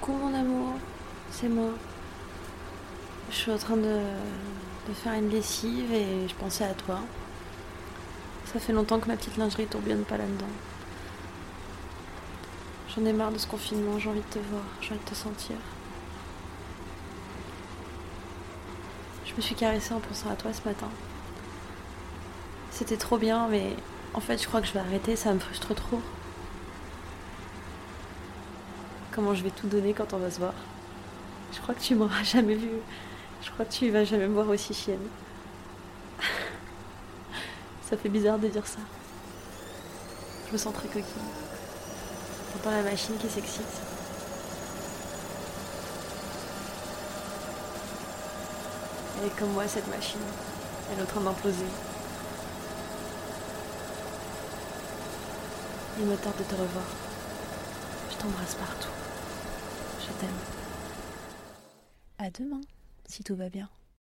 Coucou mon amour, c'est moi. Je suis en train de, faire une lessive et je pensais à toi. Ça fait longtemps que ma petite lingerie tourbillonne pas là-dedans. J'en ai marre de ce confinement, j'ai envie de te voir, j'ai envie de te sentir. Je me suis caressée en pensant à toi ce matin. C'était trop bien, mais en fait je crois que je vais arrêter, ça me frustre trop. Comment je vais tout donner quand on va se voir. Je crois que tu m'auras jamais vu. Je crois que tu vas jamais me voir aussi chienne. ça fait bizarre de dire ça. Je me sens très coquine. T'entends la machine qui s'excite. Elle est comme moi cette machine. Elle est en train d'imploser. Il me tarde de te revoir. T'embrasse partout. Je t'aime. À demain, si tout va bien.